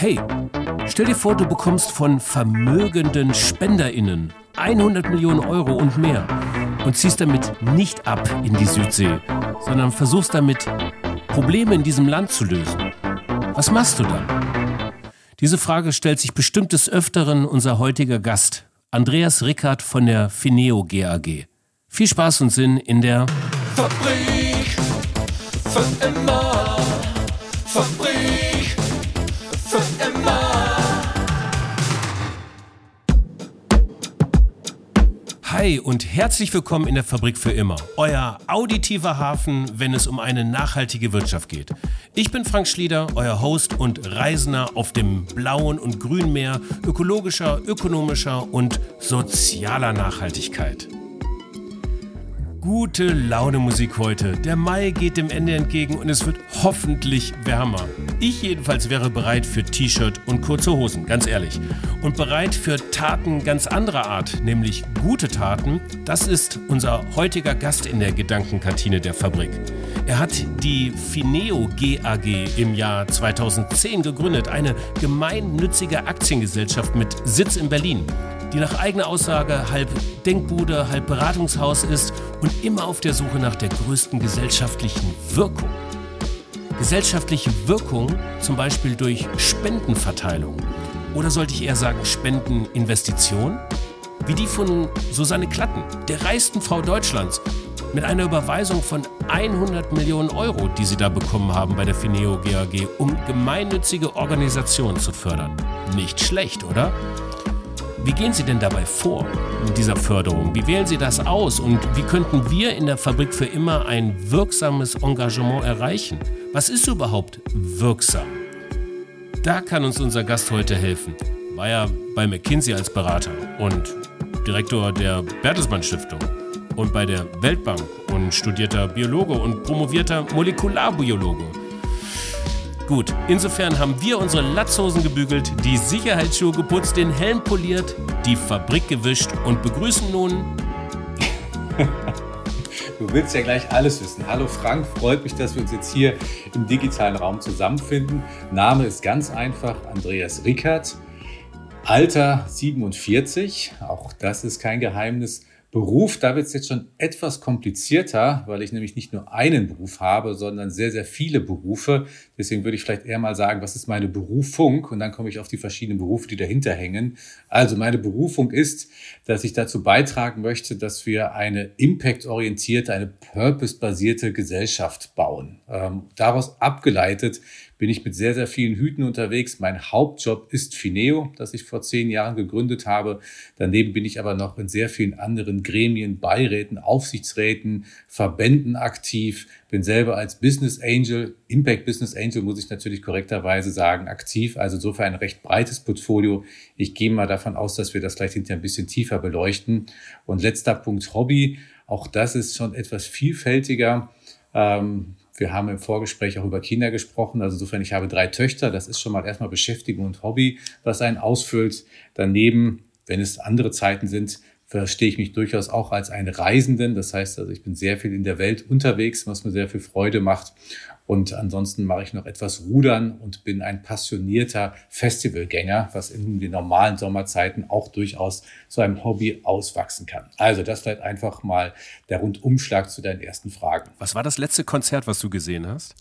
Hey, stell dir vor, du bekommst von vermögenden SpenderInnen 100 Millionen Euro und mehr und ziehst damit nicht ab in die Südsee, sondern versuchst damit Probleme in diesem Land zu lösen. Was machst du dann? Diese Frage stellt sich bestimmt des Öfteren unser heutiger Gast, Andreas Rickert von der Fineo GAG. Viel Spaß und Sinn in der Fabrik für immer. Fabrik Hi und herzlich willkommen in der Fabrik für immer, euer auditiver Hafen, wenn es um eine nachhaltige Wirtschaft geht. Ich bin Frank Schlieder, euer Host und Reisender auf dem blauen und grünen Meer ökologischer, ökonomischer und sozialer Nachhaltigkeit. Gute Laune Musik heute. Der Mai geht dem Ende entgegen und es wird hoffentlich wärmer. Ich jedenfalls wäre bereit für T-Shirt und kurze Hosen, ganz ehrlich. Und bereit für Taten ganz anderer Art, nämlich gute Taten. Das ist unser heutiger Gast in der Gedankenkantine der Fabrik. Er hat die Fineo GAG im Jahr 2010 gegründet, eine gemeinnützige Aktiengesellschaft mit Sitz in Berlin die nach eigener Aussage halb Denkbude, halb Beratungshaus ist und immer auf der Suche nach der größten gesellschaftlichen Wirkung. Gesellschaftliche Wirkung zum Beispiel durch Spendenverteilung. Oder sollte ich eher sagen Spendeninvestition? Wie die von Susanne Klatten, der reichsten Frau Deutschlands, mit einer Überweisung von 100 Millionen Euro, die sie da bekommen haben bei der Fineo GAG, um gemeinnützige Organisationen zu fördern. Nicht schlecht, oder? Wie gehen Sie denn dabei vor in dieser Förderung? Wie wählen Sie das aus und wie könnten wir in der Fabrik für immer ein wirksames Engagement erreichen? Was ist überhaupt wirksam? Da kann uns unser Gast heute helfen. War ja bei McKinsey als Berater und Direktor der Bertelsmann Stiftung und bei der Weltbank und studierter Biologe und promovierter Molekularbiologe Gut, insofern haben wir unsere Latzhosen gebügelt, die Sicherheitsschuhe geputzt, den Helm poliert, die Fabrik gewischt und begrüßen nun. Du willst ja gleich alles wissen. Hallo Frank, freut mich, dass wir uns jetzt hier im digitalen Raum zusammenfinden. Name ist ganz einfach, Andreas Rickert. Alter 47, auch das ist kein Geheimnis. Beruf, da wird es jetzt schon etwas komplizierter, weil ich nämlich nicht nur einen Beruf habe, sondern sehr, sehr viele Berufe. Deswegen würde ich vielleicht eher mal sagen, was ist meine Berufung? Und dann komme ich auf die verschiedenen Berufe, die dahinter hängen. Also meine Berufung ist, dass ich dazu beitragen möchte, dass wir eine impact-orientierte, eine purpose-basierte Gesellschaft bauen. Ähm, daraus abgeleitet bin ich mit sehr, sehr vielen Hüten unterwegs. Mein Hauptjob ist Fineo, das ich vor zehn Jahren gegründet habe. Daneben bin ich aber noch in sehr vielen anderen Gremien, Beiräten, Aufsichtsräten, Verbänden aktiv. Bin selber als Business Angel, Impact Business Angel muss ich natürlich korrekterweise sagen, aktiv. Also insofern ein recht breites Portfolio. Ich gehe mal davon aus, dass wir das gleich hinterher ein bisschen tiefer beleuchten. Und letzter Punkt Hobby. Auch das ist schon etwas vielfältiger. Ähm, wir haben im Vorgespräch auch über Kinder gesprochen. Also insofern, ich habe drei Töchter. Das ist schon mal erstmal Beschäftigung und Hobby, was einen ausfüllt. Daneben, wenn es andere Zeiten sind, verstehe ich mich durchaus auch als einen Reisenden. Das heißt also, ich bin sehr viel in der Welt unterwegs, was mir sehr viel Freude macht. Und ansonsten mache ich noch etwas Rudern und bin ein passionierter Festivalgänger, was in den normalen Sommerzeiten auch durchaus zu einem Hobby auswachsen kann. Also das vielleicht einfach mal der Rundumschlag zu deinen ersten Fragen. Was war das letzte Konzert, was du gesehen hast?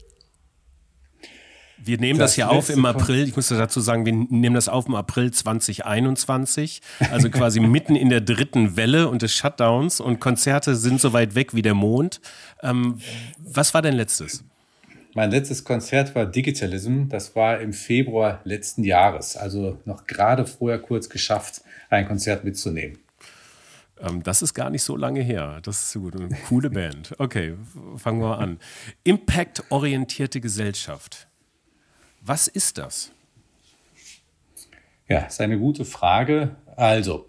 Wir nehmen das, das ja auf im April. Ich muss dazu sagen, wir nehmen das auf im April 2021, also quasi mitten in der dritten Welle und des Shutdowns und Konzerte sind so weit weg wie der Mond. Ähm, was war dein letztes? Mein letztes Konzert war Digitalism. Das war im Februar letzten Jahres. Also noch gerade vorher kurz geschafft, ein Konzert mitzunehmen. Ähm, das ist gar nicht so lange her. Das ist gut. Eine coole Band. Okay, fangen wir mal an. Impact-orientierte Gesellschaft. Was ist das? Ja, ist eine gute Frage. Also,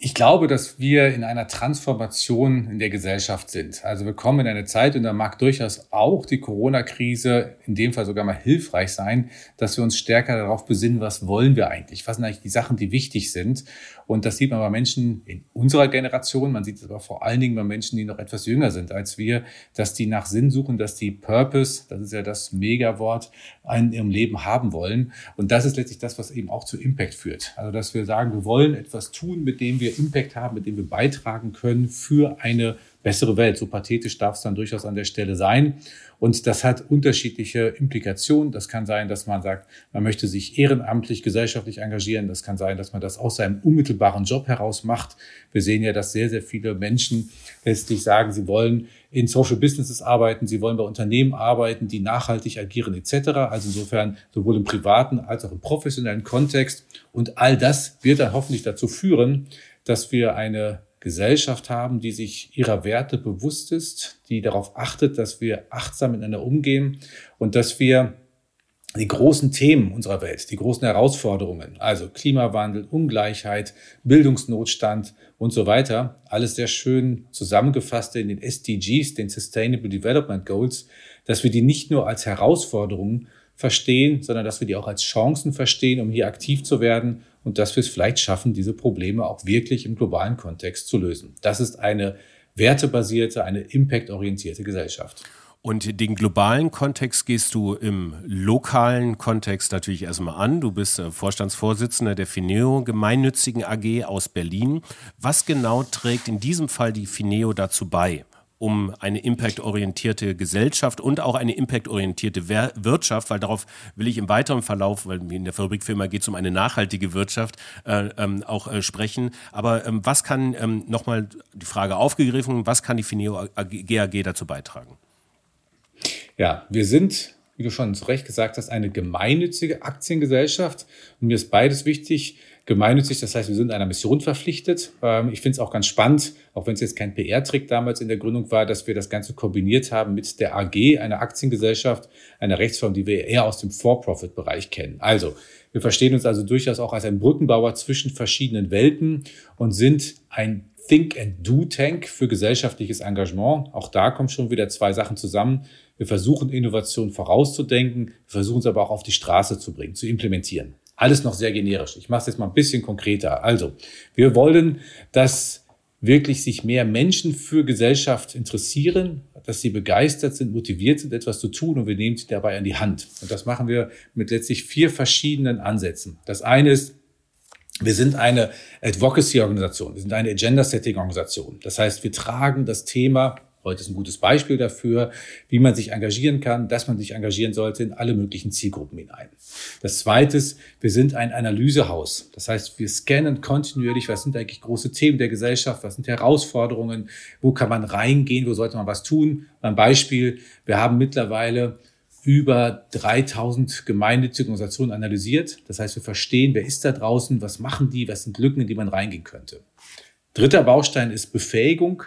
Ich glaube, dass wir in einer Transformation in der Gesellschaft sind. Also wir kommen in eine Zeit, und da mag durchaus auch die Corona-Krise in dem Fall sogar mal hilfreich sein, dass wir uns stärker darauf besinnen, was wollen wir eigentlich? Was sind eigentlich die Sachen, die wichtig sind? Und das sieht man bei Menschen in unserer Generation, man sieht es aber vor allen Dingen bei Menschen, die noch etwas jünger sind als wir, dass die nach Sinn suchen, dass die Purpose, das ist ja das Megawort, in ihrem Leben haben wollen. Und das ist letztlich das, was eben auch zu Impact führt. Also dass wir sagen, wir wollen etwas tun, mit dem wir Impact haben, mit dem wir beitragen können für eine bessere Welt. So pathetisch darf es dann durchaus an der Stelle sein. Und das hat unterschiedliche Implikationen. Das kann sein, dass man sagt, man möchte sich ehrenamtlich, gesellschaftlich engagieren. Das kann sein, dass man das aus seinem unmittelbaren Job heraus macht. Wir sehen ja, dass sehr, sehr viele Menschen letztlich sagen, sie wollen in Social Businesses arbeiten, sie wollen bei Unternehmen arbeiten, die nachhaltig agieren etc. Also insofern sowohl im privaten als auch im professionellen Kontext. Und all das wird dann hoffentlich dazu führen, dass wir eine Gesellschaft haben, die sich ihrer Werte bewusst ist, die darauf achtet, dass wir achtsam miteinander umgehen und dass wir die großen Themen unserer Welt, die großen Herausforderungen, also Klimawandel, Ungleichheit, Bildungsnotstand und so weiter, alles sehr schön zusammengefasst in den SDGs, den Sustainable Development Goals, dass wir die nicht nur als Herausforderungen verstehen, sondern dass wir die auch als Chancen verstehen, um hier aktiv zu werden und dass wir es vielleicht schaffen, diese Probleme auch wirklich im globalen Kontext zu lösen. Das ist eine wertebasierte, eine impactorientierte Gesellschaft. Und den globalen Kontext gehst du im lokalen Kontext natürlich erstmal an. Du bist äh, Vorstandsvorsitzender der Fineo Gemeinnützigen AG aus Berlin. Was genau trägt in diesem Fall die Fineo dazu bei? Um eine impactorientierte Gesellschaft und auch eine impactorientierte Wirtschaft, weil darauf will ich im weiteren Verlauf, weil in der Fabrikfirma geht es um eine nachhaltige Wirtschaft, äh, ähm, auch äh, sprechen. Aber ähm, was kann, ähm, nochmal die Frage aufgegriffen, was kann die Fineo GAG dazu beitragen? Ja, wir sind, wie du schon zu Recht gesagt hast, eine gemeinnützige Aktiengesellschaft. Und mir ist beides wichtig gemeinnützig. Das heißt, wir sind einer Mission verpflichtet. Ähm, ich finde es auch ganz spannend, auch wenn es jetzt kein PR-Trick damals in der Gründung war, dass wir das Ganze kombiniert haben mit der AG, einer Aktiengesellschaft, einer Rechtsform, die wir eher aus dem For-Profit-Bereich kennen. Also, wir verstehen uns also durchaus auch als ein Brückenbauer zwischen verschiedenen Welten und sind ein Think and Do Tank für gesellschaftliches Engagement. Auch da kommen schon wieder zwei Sachen zusammen. Wir versuchen Innovation vorauszudenken, wir versuchen es aber auch auf die Straße zu bringen, zu implementieren. Alles noch sehr generisch. Ich mache es jetzt mal ein bisschen konkreter. Also, wir wollen, dass wirklich sich mehr Menschen für Gesellschaft interessieren, dass sie begeistert sind, motiviert sind, etwas zu tun und wir nehmen sie dabei an die Hand. Und das machen wir mit letztlich vier verschiedenen Ansätzen. Das eine ist, wir sind eine Advocacy-Organisation, wir sind eine Agenda-Setting-Organisation. Das heißt, wir tragen das Thema Heute ist ein gutes Beispiel dafür, wie man sich engagieren kann, dass man sich engagieren sollte in alle möglichen Zielgruppen hinein. Das zweite ist, wir sind ein Analysehaus. Das heißt, wir scannen kontinuierlich, was sind eigentlich große Themen der Gesellschaft, was sind Herausforderungen, wo kann man reingehen, wo sollte man was tun. Ein Beispiel, wir haben mittlerweile über 3000 gemeinnützige Organisationen analysiert. Das heißt, wir verstehen, wer ist da draußen, was machen die, was sind Lücken, in die man reingehen könnte. Dritter Baustein ist Befähigung.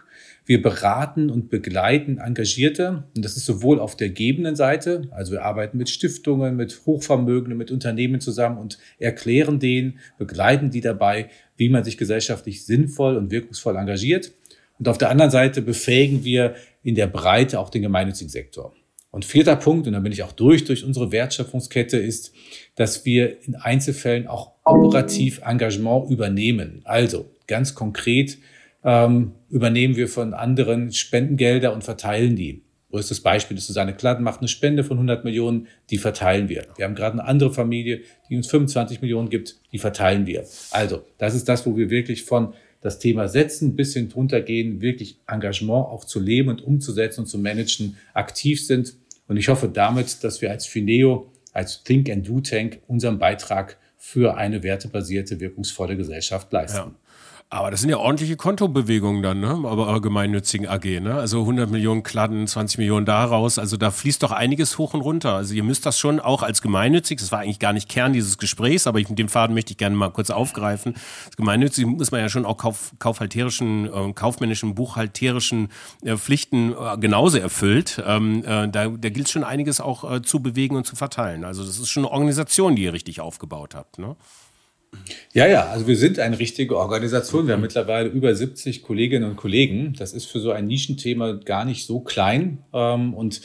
Wir beraten und begleiten Engagierte. Und das ist sowohl auf der gebenden Seite, also wir arbeiten mit Stiftungen, mit Hochvermögenden, mit Unternehmen zusammen und erklären denen, begleiten die dabei, wie man sich gesellschaftlich sinnvoll und wirkungsvoll engagiert. Und auf der anderen Seite befähigen wir in der Breite auch den gemeinnützigen Sektor. Und vierter Punkt, und da bin ich auch durch, durch unsere Wertschöpfungskette, ist, dass wir in Einzelfällen auch operativ Engagement übernehmen. Also ganz konkret ähm, übernehmen wir von anderen Spendengelder und verteilen die. Größtes Beispiel ist Susanne Kladden macht eine Spende von 100 Millionen, die verteilen wir. Wir haben gerade eine andere Familie, die uns 25 Millionen gibt, die verteilen wir. Also, das ist das, wo wir wirklich von das Thema setzen bis hin drunter gehen, wirklich Engagement auch zu leben und umzusetzen und zu managen, aktiv sind. Und ich hoffe damit, dass wir als Fineo, als Think and Do Tank unseren Beitrag für eine wertebasierte, wirkungsvolle Gesellschaft leisten. Ja. Aber das sind ja ordentliche Kontobewegungen dann, ne? Aber gemeinnützigen AG, ne? Also 100 Millionen Kladden, 20 Millionen daraus. Also da fließt doch einiges hoch und runter. Also ihr müsst das schon auch als gemeinnützig, das war eigentlich gar nicht Kern dieses Gesprächs, aber ich, mit dem Faden möchte ich gerne mal kurz aufgreifen. Das gemeinnützig muss man ja schon auch kauf, kaufhalterischen, äh, kaufmännischen, buchhalterischen äh, Pflichten äh, genauso erfüllt. Ähm, äh, da, da gilt schon einiges auch äh, zu bewegen und zu verteilen. Also das ist schon eine Organisation, die ihr richtig aufgebaut habt, ne? Ja, ja, also wir sind eine richtige Organisation. Wir haben mittlerweile über 70 Kolleginnen und Kollegen. Das ist für so ein Nischenthema gar nicht so klein. Ähm, und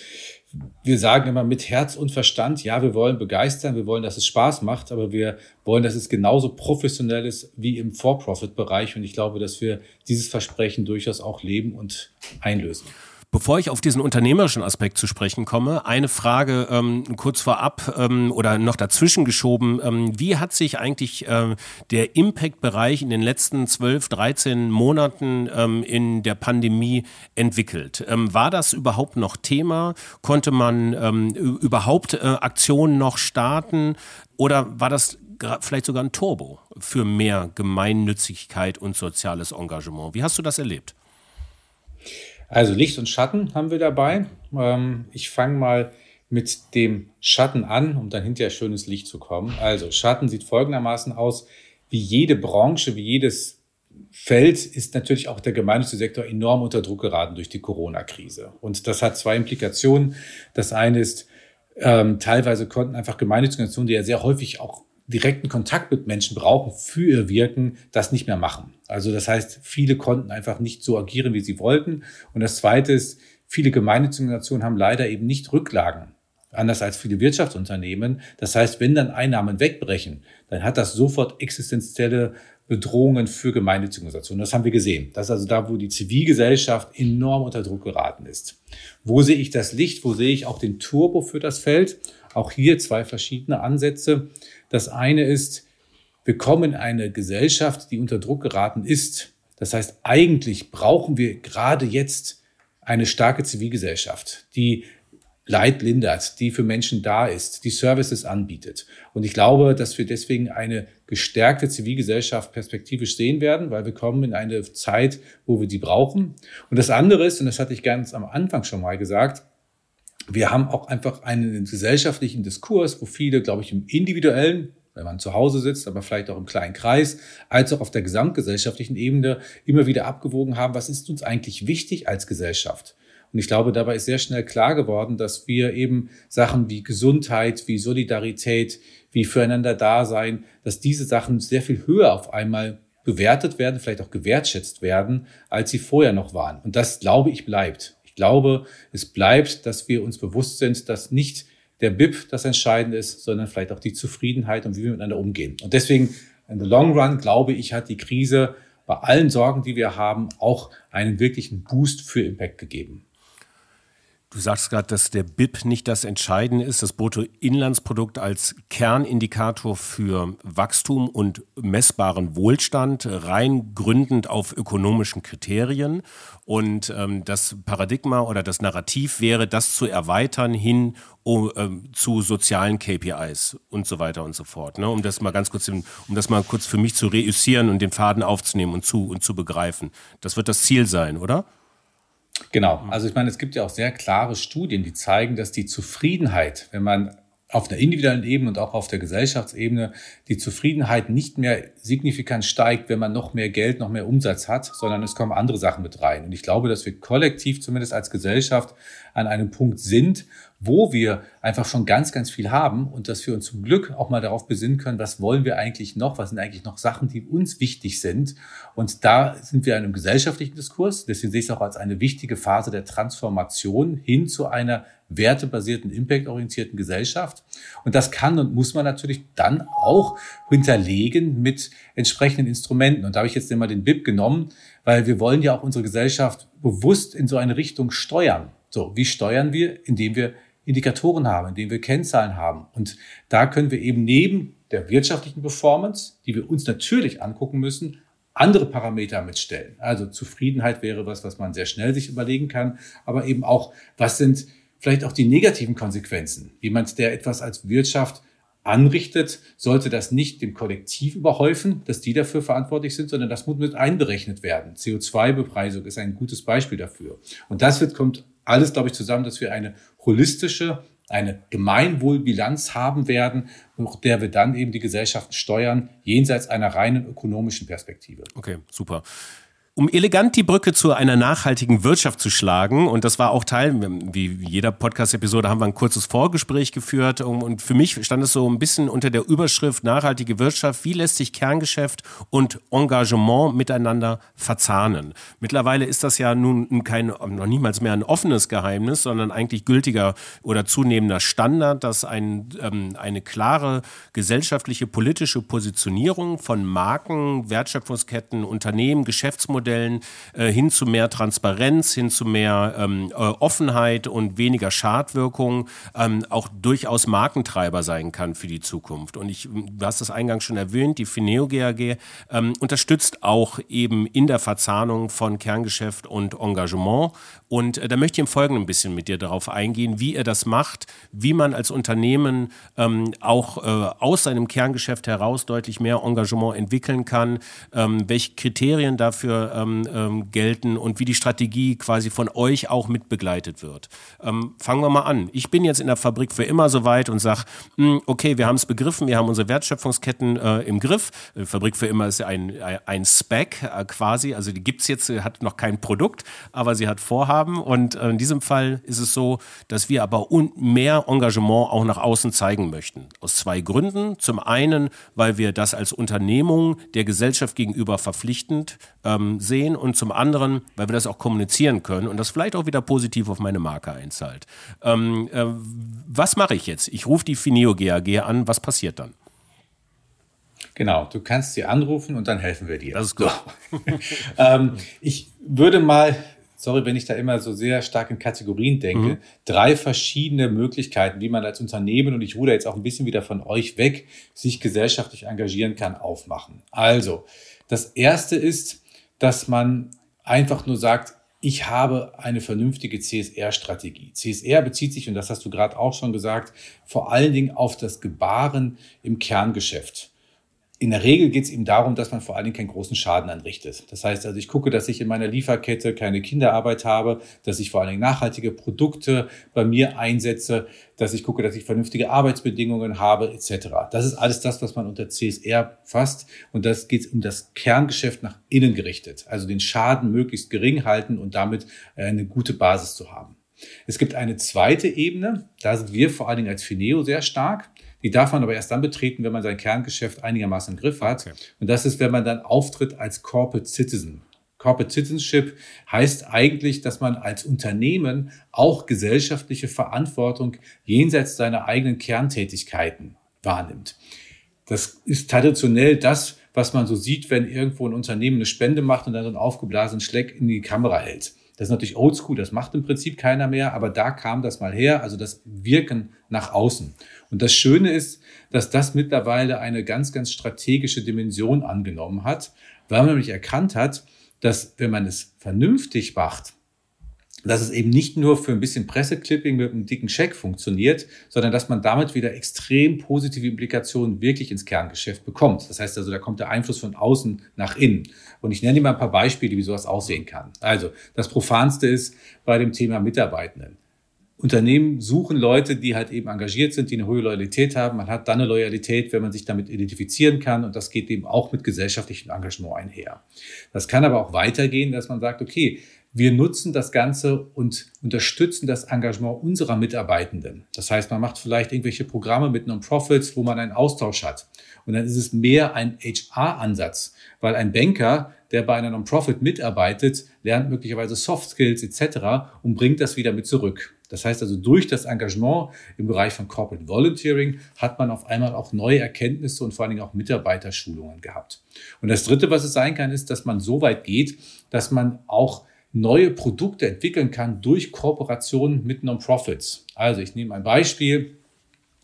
wir sagen immer mit Herz und Verstand, ja, wir wollen begeistern, wir wollen, dass es Spaß macht, aber wir wollen, dass es genauso professionell ist wie im For-Profit-Bereich. Und ich glaube, dass wir dieses Versprechen durchaus auch leben und einlösen. Bevor ich auf diesen unternehmerischen Aspekt zu sprechen komme, eine Frage ähm, kurz vorab ähm, oder noch dazwischen geschoben. Ähm, wie hat sich eigentlich äh, der Impact-Bereich in den letzten 12, 13 Monaten ähm, in der Pandemie entwickelt? Ähm, war das überhaupt noch Thema? Konnte man ähm, überhaupt äh, Aktionen noch starten? Oder war das vielleicht sogar ein Turbo für mehr Gemeinnützigkeit und soziales Engagement? Wie hast du das erlebt? Also Licht und Schatten haben wir dabei. Ähm, ich fange mal mit dem Schatten an, um dann hinterher schönes Licht zu kommen. Also Schatten sieht folgendermaßen aus. Wie jede Branche, wie jedes Feld ist natürlich auch der gemeinnützige Sektor enorm unter Druck geraten durch die Corona-Krise. Und das hat zwei Implikationen. Das eine ist, ähm, teilweise konnten einfach gemeinnützige Organisationen, die ja sehr häufig auch direkten Kontakt mit Menschen brauchen für ihr Wirken, das nicht mehr machen. Also das heißt, viele konnten einfach nicht so agieren, wie sie wollten. Und das Zweite ist, viele gemeinnützige Organisationen haben leider eben nicht Rücklagen, anders als viele Wirtschaftsunternehmen. Das heißt, wenn dann Einnahmen wegbrechen, dann hat das sofort existenzielle Bedrohungen für gemeinnützige Organisationen. Das haben wir gesehen. Das ist also da, wo die Zivilgesellschaft enorm unter Druck geraten ist. Wo sehe ich das Licht? Wo sehe ich auch den Turbo für das Feld? Auch hier zwei verschiedene Ansätze. Das eine ist, wir kommen in eine Gesellschaft, die unter Druck geraten ist. Das heißt, eigentlich brauchen wir gerade jetzt eine starke Zivilgesellschaft, die Leid lindert, die für Menschen da ist, die Services anbietet. Und ich glaube, dass wir deswegen eine gestärkte Zivilgesellschaft perspektivisch sehen werden, weil wir kommen in eine Zeit, wo wir die brauchen. Und das andere ist, und das hatte ich ganz am Anfang schon mal gesagt, wir haben auch einfach einen gesellschaftlichen Diskurs, wo viele, glaube ich, im individuellen, wenn man zu Hause sitzt, aber vielleicht auch im kleinen Kreis, als auch auf der gesamtgesellschaftlichen Ebene immer wieder abgewogen haben, was ist uns eigentlich wichtig als Gesellschaft? Und ich glaube, dabei ist sehr schnell klar geworden, dass wir eben Sachen wie Gesundheit, wie Solidarität, wie füreinander Dasein, dass diese Sachen sehr viel höher auf einmal bewertet werden, vielleicht auch gewertschätzt werden, als sie vorher noch waren. Und das, glaube ich, bleibt glaube, es bleibt, dass wir uns bewusst sind, dass nicht der BIP das Entscheidende ist, sondern vielleicht auch die Zufriedenheit und wie wir miteinander umgehen. Und deswegen, in the long run, glaube ich, hat die Krise bei allen Sorgen, die wir haben, auch einen wirklichen Boost für Impact gegeben. Du sagst gerade, dass der BIP nicht das Entscheidende ist, das Bruttoinlandsprodukt als Kernindikator für Wachstum und messbaren Wohlstand, rein gründend auf ökonomischen Kriterien. Und ähm, das Paradigma oder das Narrativ wäre, das zu erweitern hin um, ähm, zu sozialen KPIs und so weiter und so fort. Ne? Um das mal ganz kurz, um das mal kurz für mich zu reüssieren und den Faden aufzunehmen und zu, und zu begreifen. Das wird das Ziel sein, oder? Genau. Also ich meine, es gibt ja auch sehr klare Studien, die zeigen, dass die Zufriedenheit, wenn man auf der individuellen Ebene und auch auf der Gesellschaftsebene die Zufriedenheit nicht mehr signifikant steigt, wenn man noch mehr Geld, noch mehr Umsatz hat, sondern es kommen andere Sachen mit rein. Und ich glaube, dass wir kollektiv, zumindest als Gesellschaft, an einem Punkt sind, wo wir einfach schon ganz, ganz viel haben und dass wir uns zum Glück auch mal darauf besinnen können, was wollen wir eigentlich noch, was sind eigentlich noch Sachen, die uns wichtig sind. Und da sind wir in einem gesellschaftlichen Diskurs. Deswegen sehe ich es auch als eine wichtige Phase der Transformation hin zu einer wertebasierten, impactorientierten Gesellschaft. Und das kann und muss man natürlich dann auch hinterlegen mit entsprechenden Instrumenten. Und da habe ich jetzt immer den BIP genommen, weil wir wollen ja auch unsere Gesellschaft bewusst in so eine Richtung steuern. So, wie steuern wir? Indem wir Indikatoren haben, indem wir Kennzahlen haben. Und da können wir eben neben der wirtschaftlichen Performance, die wir uns natürlich angucken müssen, andere Parameter mitstellen. Also Zufriedenheit wäre was, was man sehr schnell sich überlegen kann, aber eben auch, was sind vielleicht auch die negativen Konsequenzen. Jemand, der etwas als Wirtschaft anrichtet, sollte das nicht dem Kollektiv überhäufen, dass die dafür verantwortlich sind, sondern das muss mit einberechnet werden. CO2-Bepreisung ist ein gutes Beispiel dafür. Und das wird, kommt alles, glaube ich, zusammen, dass wir eine holistische, eine Gemeinwohlbilanz haben werden, nach der wir dann eben die Gesellschaften steuern, jenseits einer reinen ökonomischen Perspektive. Okay, super. Um elegant die Brücke zu einer nachhaltigen Wirtschaft zu schlagen, und das war auch Teil, wie jeder Podcast-Episode haben wir ein kurzes Vorgespräch geführt, und für mich stand es so ein bisschen unter der Überschrift nachhaltige Wirtschaft, wie lässt sich Kerngeschäft und Engagement miteinander verzahnen. Mittlerweile ist das ja nun kein, noch niemals mehr ein offenes Geheimnis, sondern eigentlich gültiger oder zunehmender Standard, dass ein, ähm, eine klare gesellschaftliche, politische Positionierung von Marken, Wertschöpfungsketten, Unternehmen, Geschäftsmodellen, Geschäftsmodellen äh, hin zu mehr Transparenz, hin zu mehr ähm, äh, Offenheit und weniger Schadwirkung ähm, auch durchaus Markentreiber sein kann für die Zukunft. Und ich, du hast das eingangs schon erwähnt, die Fineo GAG ähm, unterstützt auch eben in der Verzahnung von Kerngeschäft und Engagement. Und äh, da möchte ich im Folgenden ein bisschen mit dir darauf eingehen, wie er das macht, wie man als Unternehmen ähm, auch äh, aus seinem Kerngeschäft heraus deutlich mehr Engagement entwickeln kann, ähm, welche Kriterien dafür ähm, ähm, gelten und wie die Strategie quasi von euch auch mit begleitet wird. Ähm, fangen wir mal an. Ich bin jetzt in der Fabrik für immer so weit und sage, hm, okay, wir haben es begriffen, wir haben unsere Wertschöpfungsketten äh, im Griff. Äh, Fabrik für immer ist ein, ein Spec äh, quasi, also die gibt es jetzt, hat noch kein Produkt, aber sie hat Vorhaben und äh, in diesem Fall ist es so, dass wir aber mehr Engagement auch nach außen zeigen möchten. Aus zwei Gründen. Zum einen, weil wir das als Unternehmung der Gesellschaft gegenüber verpflichtend ähm, sehen und zum anderen, weil wir das auch kommunizieren können und das vielleicht auch wieder positiv auf meine Marke einzahlt. Ähm, äh, was mache ich jetzt? Ich rufe die Fineo GAG an, was passiert dann? Genau, du kannst sie anrufen und dann helfen wir dir. Das ist gut. So. ähm, ich würde mal, sorry, wenn ich da immer so sehr stark in Kategorien denke, mhm. drei verschiedene Möglichkeiten, wie man als Unternehmen, und ich ruder jetzt auch ein bisschen wieder von euch weg, sich gesellschaftlich engagieren kann, aufmachen. Also, das erste ist, dass man einfach nur sagt, ich habe eine vernünftige CSR-Strategie. CSR bezieht sich, und das hast du gerade auch schon gesagt, vor allen Dingen auf das Gebaren im Kerngeschäft in der Regel geht es ihm darum, dass man vor allen Dingen keinen großen Schaden anrichtet. Das heißt also, ich gucke, dass ich in meiner Lieferkette keine Kinderarbeit habe, dass ich vor allen Dingen nachhaltige Produkte bei mir einsetze, dass ich gucke, dass ich vernünftige Arbeitsbedingungen habe, etc. Das ist alles das, was man unter CSR fasst. Und das geht um das Kerngeschäft nach innen gerichtet. Also den Schaden möglichst gering halten und damit äh, eine gute Basis zu haben. Es gibt eine zweite Ebene, da sind wir vor allen Dingen als Fineo sehr stark. Die darf man aber erst dann betreten, wenn man sein Kerngeschäft einigermaßen im Griff hat. Okay. Und das ist, wenn man dann auftritt als Corporate Citizen. Corporate Citizenship heißt eigentlich, dass man als Unternehmen auch gesellschaftliche Verantwortung jenseits seiner eigenen Kerntätigkeiten wahrnimmt. Das ist traditionell das, was man so sieht, wenn irgendwo ein Unternehmen eine Spende macht und dann so einen aufgeblasenen Schleck in die Kamera hält. Das ist natürlich oldschool, das macht im Prinzip keiner mehr, aber da kam das mal her, also das Wirken nach außen. Und das Schöne ist, dass das mittlerweile eine ganz, ganz strategische Dimension angenommen hat, weil man nämlich erkannt hat, dass wenn man es vernünftig macht, dass es eben nicht nur für ein bisschen Presseclipping mit einem dicken Scheck funktioniert, sondern dass man damit wieder extrem positive Implikationen wirklich ins Kerngeschäft bekommt. Das heißt also, da kommt der Einfluss von außen nach innen. Und ich nenne dir mal ein paar Beispiele, wie sowas aussehen kann. Also, das Profanste ist bei dem Thema Mitarbeitenden. Unternehmen suchen Leute, die halt eben engagiert sind, die eine hohe Loyalität haben. Man hat dann eine Loyalität, wenn man sich damit identifizieren kann. Und das geht eben auch mit gesellschaftlichem Engagement einher. Das kann aber auch weitergehen, dass man sagt, okay, wir nutzen das Ganze und unterstützen das Engagement unserer Mitarbeitenden. Das heißt, man macht vielleicht irgendwelche Programme mit Non-Profits, wo man einen Austausch hat. Und dann ist es mehr ein HR-Ansatz, weil ein Banker, der bei einer Non-Profit mitarbeitet, lernt möglicherweise Soft Skills etc. und bringt das wieder mit zurück. Das heißt also, durch das Engagement im Bereich von Corporate Volunteering hat man auf einmal auch neue Erkenntnisse und vor allen Dingen auch Mitarbeiterschulungen gehabt. Und das Dritte, was es sein kann, ist, dass man so weit geht, dass man auch neue Produkte entwickeln kann durch Kooperationen mit Non-Profits. Also ich nehme ein Beispiel.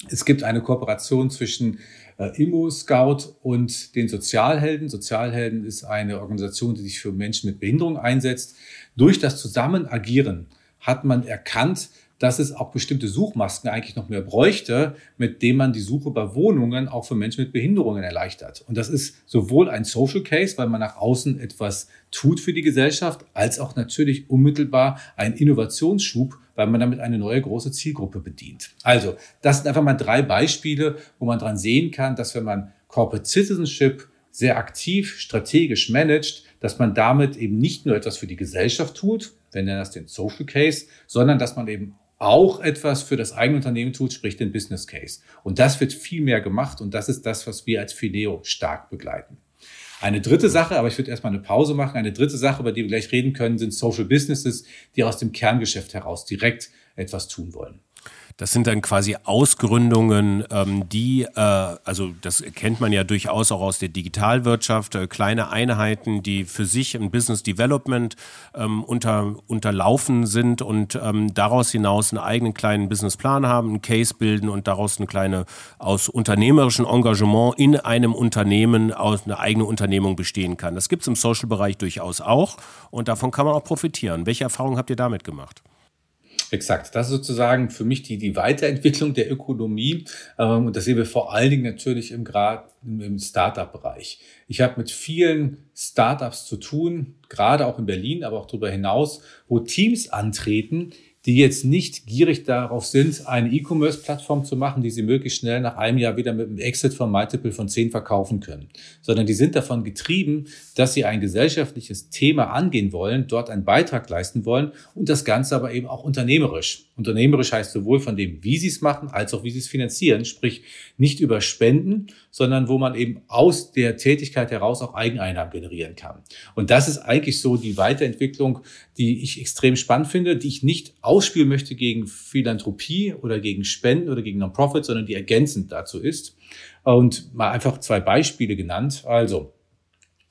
Es gibt eine Kooperation zwischen äh, Immo Scout und den Sozialhelden. Sozialhelden ist eine Organisation, die sich für Menschen mit Behinderung einsetzt. Durch das Zusammenagieren hat man erkannt, dass es auch bestimmte Suchmasken eigentlich noch mehr bräuchte, mit denen man die Suche bei Wohnungen auch für Menschen mit Behinderungen erleichtert. Und das ist sowohl ein Social Case, weil man nach außen etwas tut für die Gesellschaft, als auch natürlich unmittelbar ein Innovationsschub, weil man damit eine neue große Zielgruppe bedient. Also, das sind einfach mal drei Beispiele, wo man dran sehen kann, dass wenn man Corporate Citizenship sehr aktiv, strategisch managt, dass man damit eben nicht nur etwas für die Gesellschaft tut, wir nennen das den Social Case, sondern dass man eben auch etwas für das eigene Unternehmen tut, sprich den Business Case. Und das wird viel mehr gemacht und das ist das, was wir als Fileo stark begleiten. Eine dritte Sache, aber ich würde erstmal eine Pause machen, eine dritte Sache, über die wir gleich reden können, sind Social Businesses, die aus dem Kerngeschäft heraus direkt etwas tun wollen. Das sind dann quasi Ausgründungen, ähm, die, äh, also das kennt man ja durchaus auch aus der Digitalwirtschaft, äh, kleine Einheiten, die für sich im Business Development ähm, unter, unterlaufen sind und ähm, daraus hinaus einen eigenen kleinen Businessplan haben, einen Case bilden und daraus eine kleine aus unternehmerischem Engagement in einem Unternehmen aus einer eigenen Unternehmung bestehen kann. Das gibt es im Social-Bereich durchaus auch und davon kann man auch profitieren. Welche Erfahrungen habt ihr damit gemacht? Exakt. Das ist sozusagen für mich die, die Weiterentwicklung der Ökonomie. Ähm, und das sehen wir vor allen Dingen natürlich im Grad im Startup-Bereich. Ich habe mit vielen Startups zu tun, gerade auch in Berlin, aber auch darüber hinaus, wo Teams antreten, die jetzt nicht gierig darauf sind, eine E-Commerce-Plattform zu machen, die sie möglichst schnell nach einem Jahr wieder mit einem Exit von Multiple von 10 verkaufen können, sondern die sind davon getrieben, dass sie ein gesellschaftliches Thema angehen wollen, dort einen Beitrag leisten wollen und das Ganze aber eben auch unternehmerisch. Unternehmerisch heißt sowohl von dem, wie sie es machen, als auch wie sie es finanzieren, sprich nicht über Spenden, sondern wo man eben aus der Tätigkeit heraus auch Eigeneinnahmen generieren kann. Und das ist eigentlich so die Weiterentwicklung, die ich extrem spannend finde, die ich nicht ausspielen möchte gegen Philanthropie oder gegen Spenden oder gegen Non-Profit, sondern die ergänzend dazu ist. Und mal einfach zwei Beispiele genannt. Also,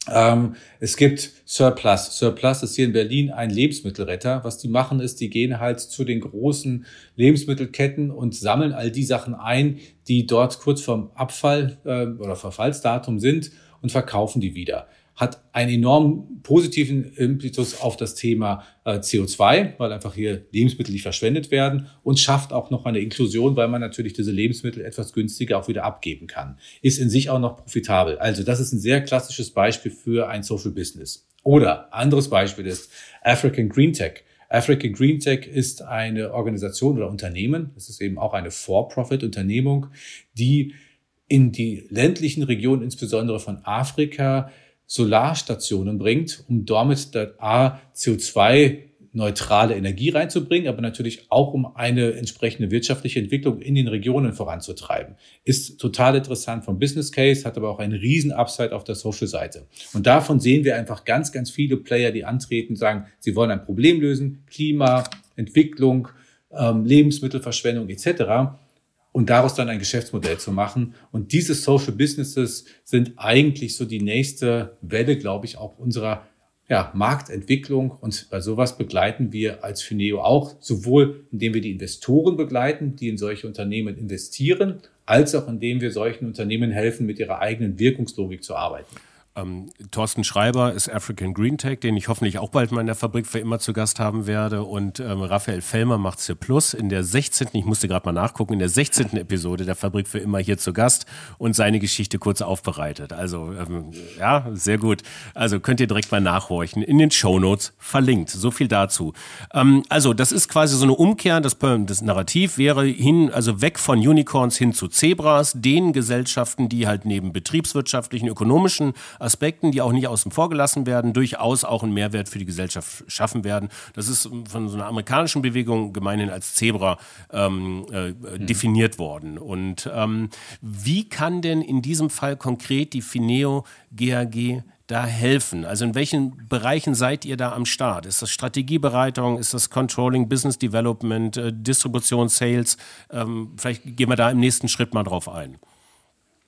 ähm, es gibt Surplus. Surplus ist hier in Berlin ein Lebensmittelretter. Was die machen ist, die gehen halt zu den großen Lebensmittelketten und sammeln all die Sachen ein, die dort kurz vorm Abfall äh, oder Verfallsdatum sind und verkaufen die wieder hat einen enorm positiven Impetus auf das Thema äh, CO2, weil einfach hier Lebensmittel nicht verschwendet werden und schafft auch noch eine Inklusion, weil man natürlich diese Lebensmittel etwas günstiger auch wieder abgeben kann. Ist in sich auch noch profitabel. Also das ist ein sehr klassisches Beispiel für ein Social Business. Oder anderes Beispiel ist African Green Tech. African Green Tech ist eine Organisation oder Unternehmen, es ist eben auch eine For-Profit-Unternehmung, die in die ländlichen Regionen, insbesondere von Afrika, Solarstationen bringt, um damit A, CO2 neutrale Energie reinzubringen, aber natürlich auch um eine entsprechende wirtschaftliche Entwicklung in den Regionen voranzutreiben. Ist total interessant vom Business Case, hat aber auch einen riesen Upside auf der Social-Seite. Und davon sehen wir einfach ganz, ganz viele Player, die antreten, sagen, sie wollen ein Problem lösen, Klima, Entwicklung, ähm, Lebensmittelverschwendung etc und daraus dann ein Geschäftsmodell zu machen. Und diese Social Businesses sind eigentlich so die nächste Welle, glaube ich, auch unserer ja, Marktentwicklung. Und bei sowas begleiten wir als Fineo auch, sowohl indem wir die Investoren begleiten, die in solche Unternehmen investieren, als auch indem wir solchen Unternehmen helfen, mit ihrer eigenen Wirkungslogik zu arbeiten. Ähm, Thorsten Schreiber ist African Green Tech, den ich hoffentlich auch bald mal in der Fabrik für immer zu Gast haben werde. Und ähm, Raphael Fellmer macht C Plus in der 16. Ich musste gerade mal nachgucken, in der 16. Episode der Fabrik für immer hier zu Gast und seine Geschichte kurz aufbereitet. Also ähm, ja, sehr gut. Also könnt ihr direkt mal nachhorchen. In den Show Notes verlinkt. So viel dazu. Ähm, also das ist quasi so eine Umkehr. Das, das Narrativ wäre hin, also weg von Unicorns hin zu Zebras, den Gesellschaften, die halt neben betriebswirtschaftlichen, ökonomischen Aspekten, die auch nicht außen vor gelassen werden, durchaus auch einen Mehrwert für die Gesellschaft schaffen werden. Das ist von so einer amerikanischen Bewegung gemeinhin als Zebra ähm, äh, mhm. definiert worden. Und ähm, wie kann denn in diesem Fall konkret die Fineo GAG da helfen? Also in welchen Bereichen seid ihr da am Start? Ist das Strategiebereitung, ist das Controlling, Business Development, äh, Distribution, Sales? Ähm, vielleicht gehen wir da im nächsten Schritt mal drauf ein.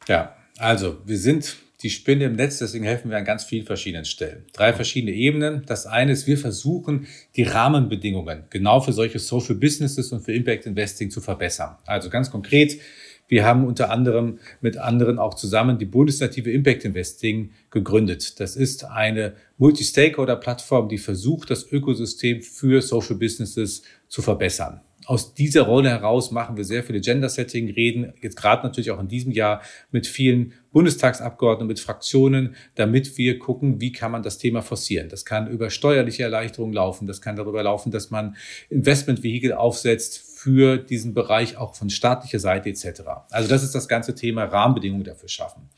Ja, also wir sind die Spinne im Netz, deswegen helfen wir an ganz vielen verschiedenen Stellen. Drei verschiedene Ebenen. Das eine ist, wir versuchen, die Rahmenbedingungen genau für solche Social Businesses und für Impact Investing zu verbessern. Also ganz konkret, wir haben unter anderem mit anderen auch zusammen die Bundesnative Impact Investing gegründet. Das ist eine Multi-Stakeholder-Plattform, die versucht, das Ökosystem für Social Businesses zu verbessern aus dieser Rolle heraus machen wir sehr viele Gender-Setting, reden jetzt gerade natürlich auch in diesem Jahr mit vielen Bundestagsabgeordneten, mit Fraktionen, damit wir gucken, wie kann man das Thema forcieren. Das kann über steuerliche Erleichterungen laufen, das kann darüber laufen, dass man Investmentvehikel aufsetzt für diesen Bereich auch von staatlicher Seite etc. Also das ist das ganze Thema Rahmenbedingungen dafür schaffen.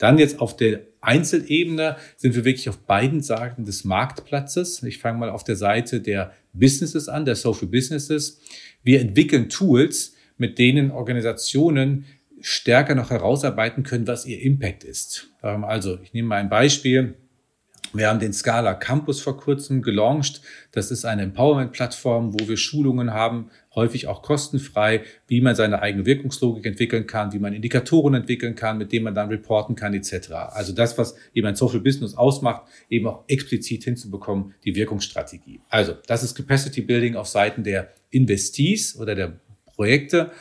Dann jetzt auf der Einzelebene sind wir wirklich auf beiden Seiten des Marktplatzes. Ich fange mal auf der Seite der Businesses an, der Social Businesses. Wir entwickeln Tools, mit denen Organisationen stärker noch herausarbeiten können, was ihr Impact ist. Ähm, also, ich nehme mal ein Beispiel. Wir haben den Scala Campus vor kurzem gelauncht. Das ist eine Empowerment-Plattform, wo wir Schulungen haben, häufig auch kostenfrei, wie man seine eigene Wirkungslogik entwickeln kann, wie man Indikatoren entwickeln kann, mit denen man dann reporten kann, etc. Also das, was eben ein Social Business ausmacht, eben auch explizit hinzubekommen, die Wirkungsstrategie. Also das ist Capacity Building auf Seiten der Investees oder der Projekte.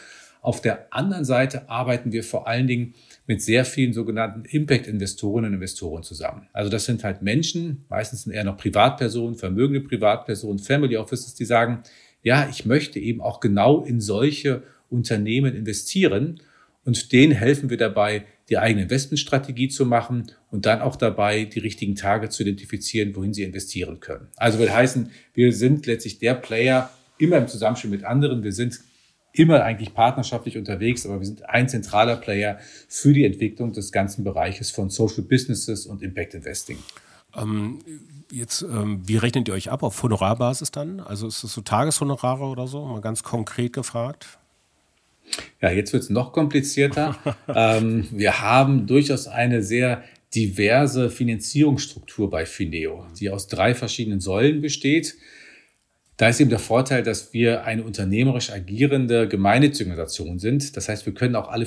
Auf der anderen Seite arbeiten wir vor allen Dingen mit sehr vielen sogenannten Impact-Investorinnen und Investoren zusammen. Also das sind halt Menschen, meistens sind eher noch Privatpersonen, vermögende Privatpersonen, Family Offices, die sagen, ja, ich möchte eben auch genau in solche Unternehmen investieren und denen helfen wir dabei, die eigene Investmentstrategie zu machen und dann auch dabei, die richtigen Tage zu identifizieren, wohin sie investieren können. Also will heißen, wir sind letztlich der Player immer im Zusammenspiel mit anderen. Wir sind immer eigentlich partnerschaftlich unterwegs, aber wir sind ein zentraler Player für die Entwicklung des ganzen Bereiches von Social Businesses und Impact Investing. Ähm, jetzt, ähm, wie rechnet ihr euch ab? Auf Honorarbasis dann? Also ist es so Tageshonorare oder so? Mal ganz konkret gefragt. Ja, jetzt wird es noch komplizierter. ähm, wir haben durchaus eine sehr diverse Finanzierungsstruktur bei Fineo, die aus drei verschiedenen Säulen besteht. Da ist eben der Vorteil, dass wir eine unternehmerisch agierende gemeinnützige Organisation sind. Das heißt, wir können auch alle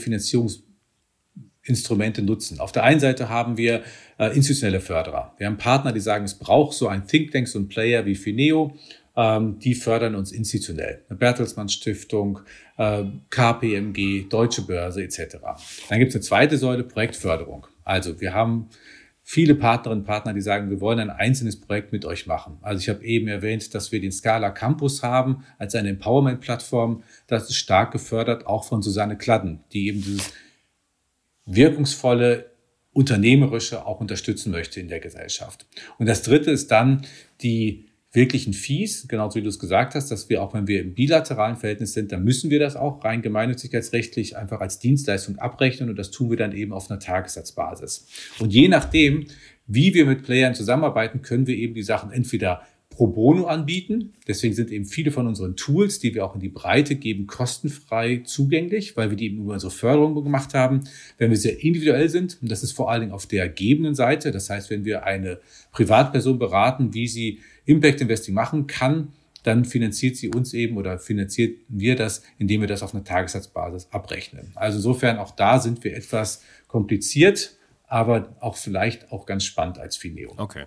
Finanzierungsinstrumente nutzen. Auf der einen Seite haben wir äh, institutionelle Förderer. Wir haben Partner, die sagen, es braucht so ein Think Tank, so ein Player wie Fineo. Ähm, die fördern uns institutionell. Bertelsmann Stiftung, äh, KPMG, Deutsche Börse etc. Dann gibt es eine zweite Säule, Projektförderung. Also wir haben viele Partnerinnen und Partner, die sagen, wir wollen ein einzelnes Projekt mit euch machen. Also ich habe eben erwähnt, dass wir den Scala Campus haben als eine Empowerment-Plattform. Das ist stark gefördert, auch von Susanne Kladden, die eben dieses wirkungsvolle Unternehmerische auch unterstützen möchte in der Gesellschaft. Und das Dritte ist dann die wirklichen Fees, genauso wie du es gesagt hast, dass wir auch, wenn wir im bilateralen Verhältnis sind, dann müssen wir das auch rein gemeinnützigkeitsrechtlich einfach als Dienstleistung abrechnen und das tun wir dann eben auf einer Tagessatzbasis. Und je nachdem, wie wir mit Playern zusammenarbeiten, können wir eben die Sachen entweder pro bono anbieten. Deswegen sind eben viele von unseren Tools, die wir auch in die Breite geben, kostenfrei zugänglich, weil wir die eben über unsere Förderung gemacht haben. Wenn wir sehr individuell sind, und das ist vor allen Dingen auf der gebenden Seite, das heißt, wenn wir eine Privatperson beraten, wie sie Impact Investing machen kann, dann finanziert sie uns eben oder finanziert wir das, indem wir das auf einer Tagessatzbasis abrechnen. Also insofern auch da sind wir etwas kompliziert aber auch vielleicht auch ganz spannend als Fineo. Okay.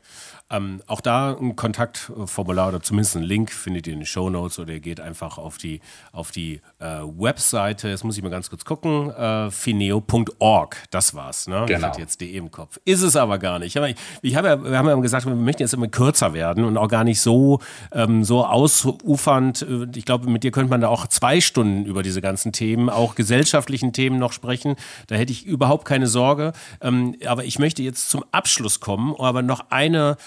Ähm, auch da ein Kontaktformular oder zumindest ein Link findet ihr in den Show Notes oder ihr geht einfach auf die, auf die äh, Webseite. Jetzt muss ich mal ganz kurz gucken. Äh, fineo.org, das war's. Ne? Genau. Ich hatte jetzt DE im Kopf. Ist es aber gar nicht. Ich, ich habe ja, wir haben ja gesagt, wir möchten jetzt immer kürzer werden und auch gar nicht so, ähm, so ausufernd. Ich glaube, mit dir könnte man da auch zwei Stunden über diese ganzen Themen, auch gesellschaftlichen Themen noch sprechen. Da hätte ich überhaupt keine Sorge. Ähm, aber ich möchte jetzt zum Abschluss kommen, aber noch eine,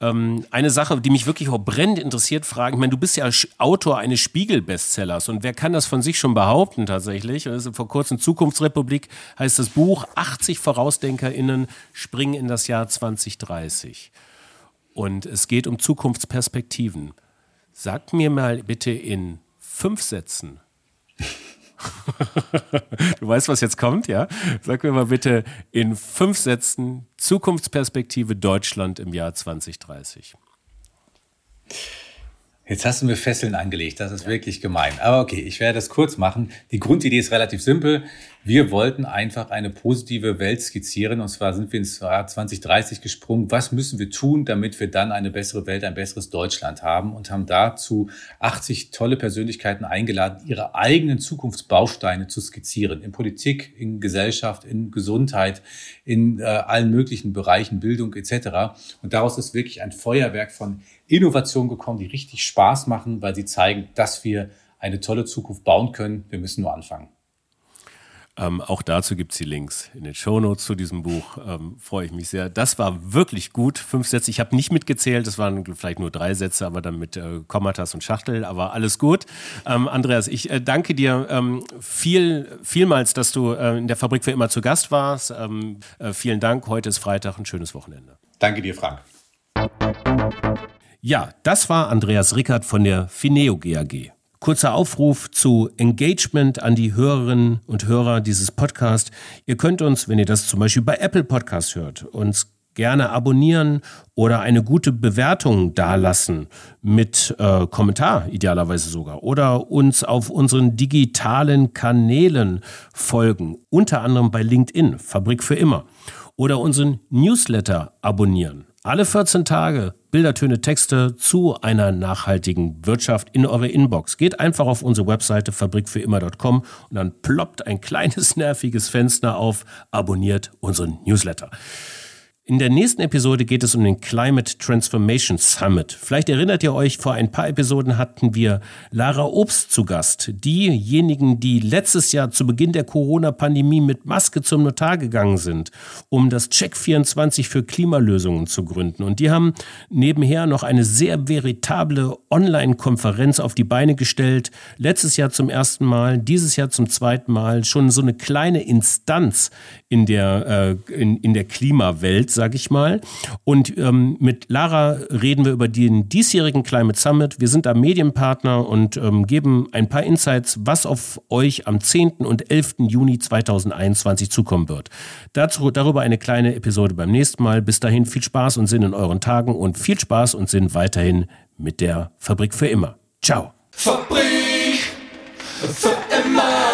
ähm, eine Sache, die mich wirklich auch brennend interessiert, fragen. Ich meine, du bist ja Autor eines Spiegel-Bestsellers und wer kann das von sich schon behaupten tatsächlich? Also vor kurzem Zukunftsrepublik heißt das Buch 80 VorausdenkerInnen springen in das Jahr 2030. Und es geht um Zukunftsperspektiven. Sag mir mal bitte in fünf Sätzen, du weißt, was jetzt kommt, ja? Sag mir mal bitte in fünf Sätzen Zukunftsperspektive Deutschland im Jahr 2030. Jetzt hast du mir Fesseln angelegt, das ist ja. wirklich gemein. Aber okay, ich werde das kurz machen. Die Grundidee ist relativ simpel. Wir wollten einfach eine positive Welt skizzieren. Und zwar sind wir ins Jahr 2030 gesprungen. Was müssen wir tun, damit wir dann eine bessere Welt, ein besseres Deutschland haben? Und haben dazu 80 tolle Persönlichkeiten eingeladen, ihre eigenen Zukunftsbausteine zu skizzieren. In Politik, in Gesellschaft, in Gesundheit, in äh, allen möglichen Bereichen, Bildung etc. Und daraus ist wirklich ein Feuerwerk von Innovation gekommen, die richtig Spaß machen, weil sie zeigen, dass wir eine tolle Zukunft bauen können. Wir müssen nur anfangen. Ähm, auch dazu gibt es die Links in den Shownotes zu diesem Buch. Ähm, Freue ich mich sehr. Das war wirklich gut. Fünf Sätze. Ich habe nicht mitgezählt. Das waren vielleicht nur drei Sätze, aber dann mit äh, Kommatas und Schachtel. Aber alles gut. Ähm, Andreas, ich äh, danke dir ähm, viel, vielmals, dass du äh, in der Fabrik für immer zu Gast warst. Ähm, äh, vielen Dank. Heute ist Freitag. Ein schönes Wochenende. Danke dir, Frank. Ja, das war Andreas Rickert von der Fineo GAG. Kurzer Aufruf zu Engagement an die Hörerinnen und Hörer dieses Podcasts. Ihr könnt uns, wenn ihr das zum Beispiel bei Apple Podcast hört, uns gerne abonnieren oder eine gute Bewertung dalassen mit äh, Kommentar idealerweise sogar oder uns auf unseren digitalen Kanälen folgen, unter anderem bei LinkedIn, Fabrik für immer oder unseren Newsletter abonnieren. Alle 14 Tage Bildertöne, Texte zu einer nachhaltigen Wirtschaft in eure Inbox. Geht einfach auf unsere Webseite fabrikfürimmer.com und dann ploppt ein kleines nerviges Fenster auf, abonniert unseren Newsletter. In der nächsten Episode geht es um den Climate Transformation Summit. Vielleicht erinnert ihr euch, vor ein paar Episoden hatten wir Lara Obst zu Gast. Diejenigen, die letztes Jahr zu Beginn der Corona-Pandemie mit Maske zum Notar gegangen sind, um das Check 24 für Klimalösungen zu gründen. Und die haben nebenher noch eine sehr veritable Online-Konferenz auf die Beine gestellt. Letztes Jahr zum ersten Mal, dieses Jahr zum zweiten Mal. Schon so eine kleine Instanz in der, äh, in, in der Klimawelt sage ich mal. Und ähm, mit Lara reden wir über den diesjährigen Climate Summit. Wir sind da Medienpartner und ähm, geben ein paar Insights, was auf euch am 10. und 11. Juni 2021 zukommen wird. Dazu, darüber eine kleine Episode beim nächsten Mal. Bis dahin viel Spaß und Sinn in euren Tagen und viel Spaß und Sinn weiterhin mit der Fabrik für immer. Ciao. Fabrik für immer.